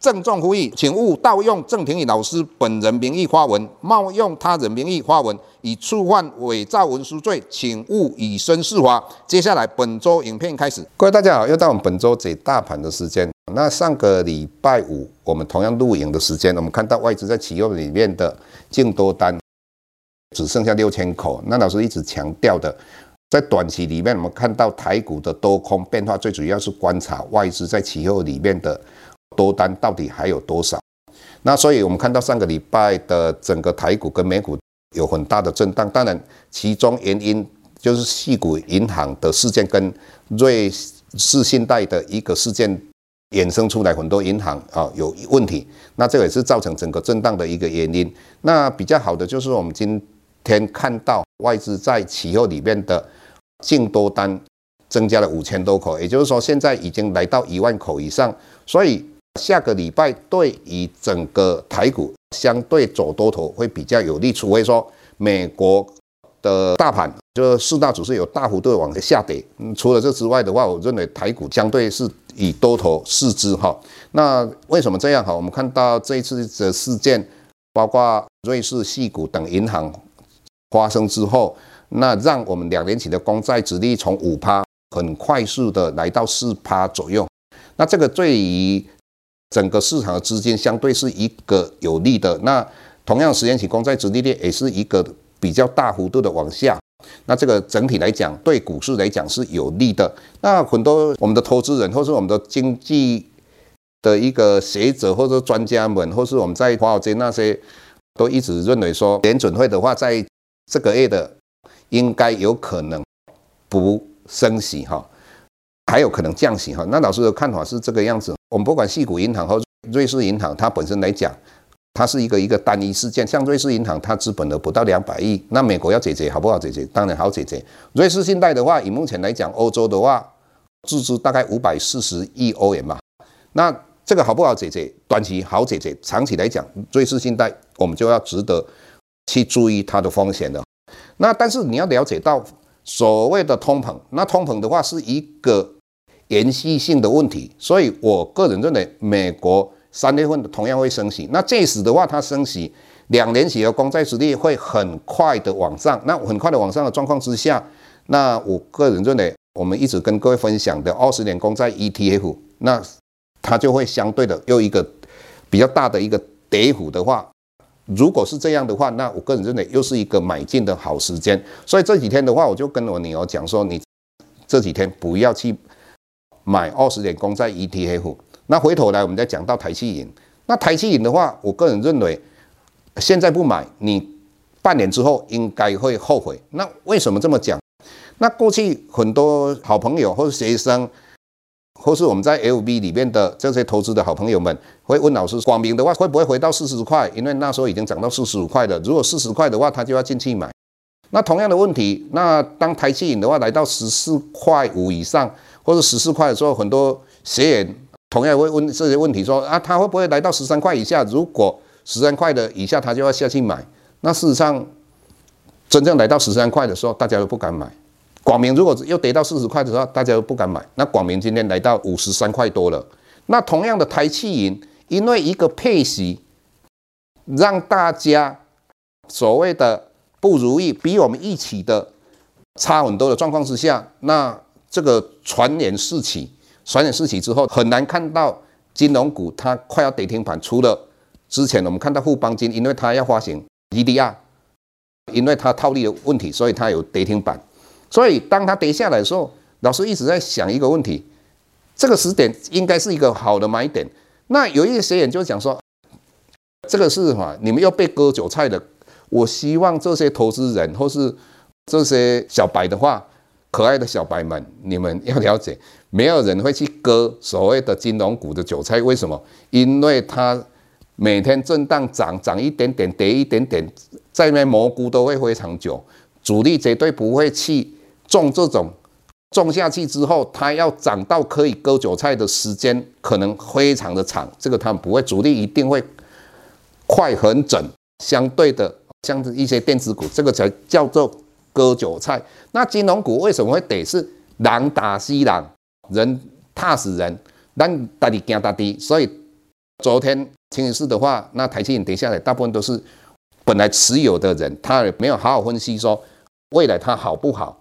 郑重呼吁，请勿盗用郑庭宇老师本人名义发文，冒用他人名义发文，以触犯伪造文书罪，请勿以身试法。接下来本周影片开始，各位大家好，又到我们本周解大盘的时间。那上个礼拜五，我们同样录影的时间，我们看到外资在期货里面的净多单只剩下六千口。那老师一直强调的，在短期里面，我们看到台股的多空变化，最主要是观察外资在期货里面的。多单到底还有多少？那所以我们看到上个礼拜的整个台股跟美股有很大的震荡，当然其中原因就是矽谷银行的事件跟瑞士信贷的一个事件衍生出来，很多银行啊有问题，那这也是造成整个震荡的一个原因。那比较好的就是我们今天看到外资在期货里面的净多单增加了五千多口，也就是说现在已经来到一万口以上，所以。下个礼拜对于整个台股相对走多头会比较有利，除非说美国的大盘就四大指数有大幅度往下跌。除了这之外的话，我认为台股相对是以多头视之哈。那为什么这样哈？我们看到这一次的事件，包括瑞士、系股等银行发生之后，那让我们两年期的公债殖利率从五趴很快速的来到四趴左右。那这个对于整个市场的资金相对是一个有利的，那同样十年期公债殖利率也是一个比较大幅度的往下，那这个整体来讲对股市来讲是有利的。那很多我们的投资人或是我们的经济的一个学者或者专家们，或是我们在华尔街那些，都一直认为说联准会的话，在这个月的应该有可能不升息哈。还有可能降息哈，那老师的看法是这个样子。我们不管矽谷银行和瑞士银行，它本身来讲，它是一个一个单一事件。像瑞士银行，它资本额不到两百亿，那美国要解决好不好解决？当然好解决。瑞士信贷的话，以目前来讲，欧洲的话，注资大概五百四十亿欧元嘛。那这个好不好解决？短期好解决，长期来讲，瑞士信贷我们就要值得去注意它的风险了。那但是你要了解到所谓的通膨，那通膨的话是一个。延续性的问题，所以我个人认为，美国三月份同样会升息。那这时的话，它升息，两年期的公债殖利率会很快的往上。那很快的往上的状况之下，那我个人认为，我们一直跟各位分享的二十年公债 ETF，那它就会相对的又一个比较大的一个跌幅的话，如果是这样的话，那我个人认为又是一个买进的好时间。所以这几天的话，我就跟我女儿讲说，你这几天不要去。买二十点公债 ETF，那回头来我们再讲到台企银。那台企银的话，我个人认为，现在不买，你半年之后应该会后悔。那为什么这么讲？那过去很多好朋友或是学生，或是我们在 LB 里面的这些投资的好朋友们，会问老师，广明的话会不会回到四十块？因为那时候已经涨到四十五块了。如果四十块的话，他就要进去买。那同样的问题，那当台企银的话来到十四块五以上。或者十四块的时候，很多学员同样会问这些问题说，啊，他会不会来到十三块以下？如果十三块的以下，他就要下去买。那事实上，真正来到十三块的时候，大家都不敢买。广明如果又跌到四十块的时候，大家都不敢买。那广明今天来到五十三块多了。那同样的台气银，因为一个配息，让大家所谓的不如意，比我们一起的差很多的状况之下，那。这个传言四起，传言四起之后，很难看到金融股它快要跌停板。除了之前我们看到富邦金，因为它要发行 EDR，因为它套利的问题，所以它有跌停板。所以当它跌下来的时候，老师一直在想一个问题：这个时点应该是一个好的买点。那有一些学员就讲说，这个是什么？你们要被割韭菜的。我希望这些投资人或是这些小白的话，可爱的小白们，你们要了解，没有人会去割所谓的金融股的韭菜。为什么？因为它每天震荡涨，涨一点点，跌一点点，在那蘑菇都会非常久。主力绝对不会去种这种，种下去之后，它要涨到可以割韭菜的时间可能非常的长。这个他们不会，主力一定会快很准。相对的，像一些电子股，这个才叫做割韭菜。那金融股为什么会跌？是狼打死人，人踏死人，但大家惊大底。所以昨天清一色的话，那台积电跌下来，大部分都是本来持有的人，他也没有好好分析说未来它好不好。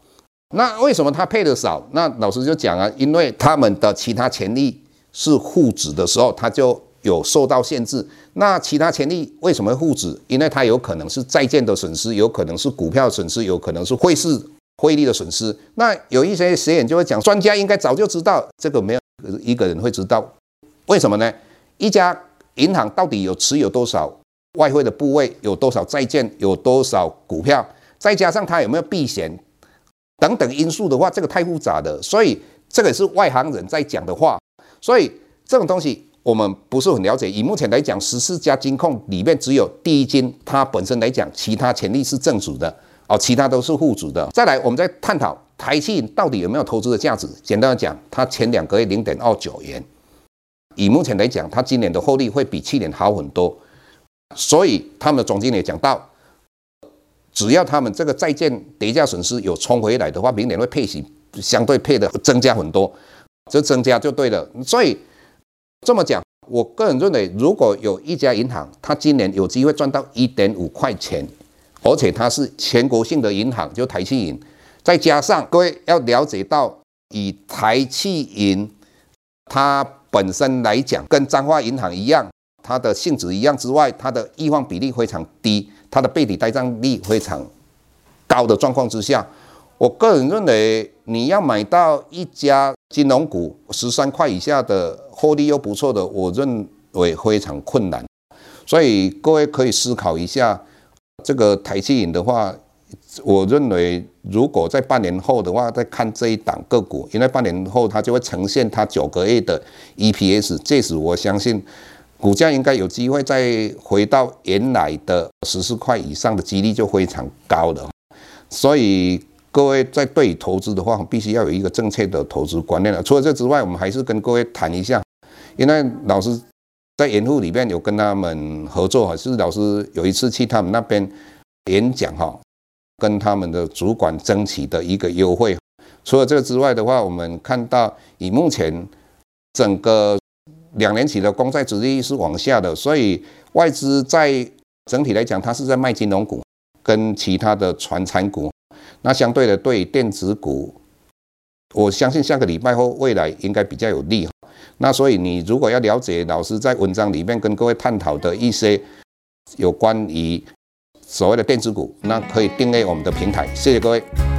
那为什么它配的少？那老师就讲啊，因为他们的其他权利是负值的时候，它就。有受到限制，那其他权利为什么会负值？因为它有可能是债券的损失，有可能是股票损失，有可能是汇市汇率的损失。那有一些实验就会讲，专家应该早就知道，这个没有一个人会知道，为什么呢？一家银行到底有持有多少外汇的部位，有多少债券，有多少股票，再加上它有没有避险等等因素的话，这个太复杂的，所以这个是外行人在讲的话，所以这种东西。我们不是很了解。以目前来讲，十四家金控里面只有第一金，它本身来讲，其他权利是正主的哦，其他都是副主的。再来，我们再探讨台企到底有没有投资的价值。简单的讲，它前两个月零点二九元，以目前来讲，它今年的获利会比去年好很多。所以他们的总经理讲到，只要他们这个债券跌价损失有冲回来的话，明年会配息相对配的增加很多，这增加就对了。所以。这么讲，我个人认为，如果有一家银行，它今年有机会赚到一点五块钱，而且它是全国性的银行，就台企银，再加上各位要了解到，以台企银它本身来讲，跟彰化银行一样，它的性质一样之外，它的易放比例非常低，它的背离呆账率非常高的状况之下，我个人认为，你要买到一家金融股十三块以下的。获利又不错的，我认为非常困难，所以各位可以思考一下，这个台企银的话，我认为如果在半年后的话，再看这一档个股，因为半年后它就会呈现它九个月的 EPS，这时我相信股价应该有机会再回到原来的十四块以上的几率就非常高的，所以。各位在对投资的话，必须要有一个正确的投资观念了。除了这之外，我们还是跟各位谈一下，因为老师在盐湖里面有跟他们合作哈，是老师有一次去他们那边演讲哈，跟他们的主管争取的一个优惠。除了这个之外的话，我们看到以目前整个两年期的公债殖利率是往下的，所以外资在整体来讲，它是在卖金融股跟其他的传产股。那相对的，对电子股，我相信下个礼拜或未来应该比较有利。那所以你如果要了解老师在文章里面跟各位探讨的一些有关于所谓的电子股，那可以订阅我们的平台。谢谢各位。